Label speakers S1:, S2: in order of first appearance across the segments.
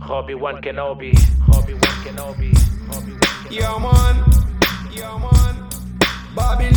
S1: Hobby One Kenobi, Hobby One Kenobi, Hobby One Kenobi.
S2: Yeah, man. Yeah, man. Bobby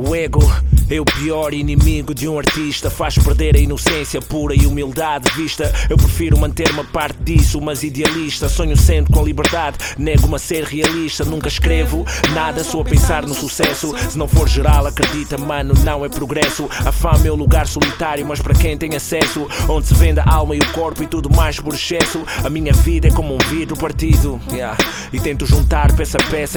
S1: O ego é o pior inimigo de um artista. Faz perder a inocência pura e humildade vista. Eu prefiro manter-me parte disso, mas idealista. Sonho sempre com liberdade, nego-me a ser realista. Nunca escrevo nada, só a pensar no sucesso. Se não for geral, acredita, mano, não é progresso. A fama é o lugar solitário, mas para quem tem acesso, onde se vende a alma e o corpo e tudo mais por excesso. A minha vida é como um vidro partido, yeah. e tento juntar peça a peça e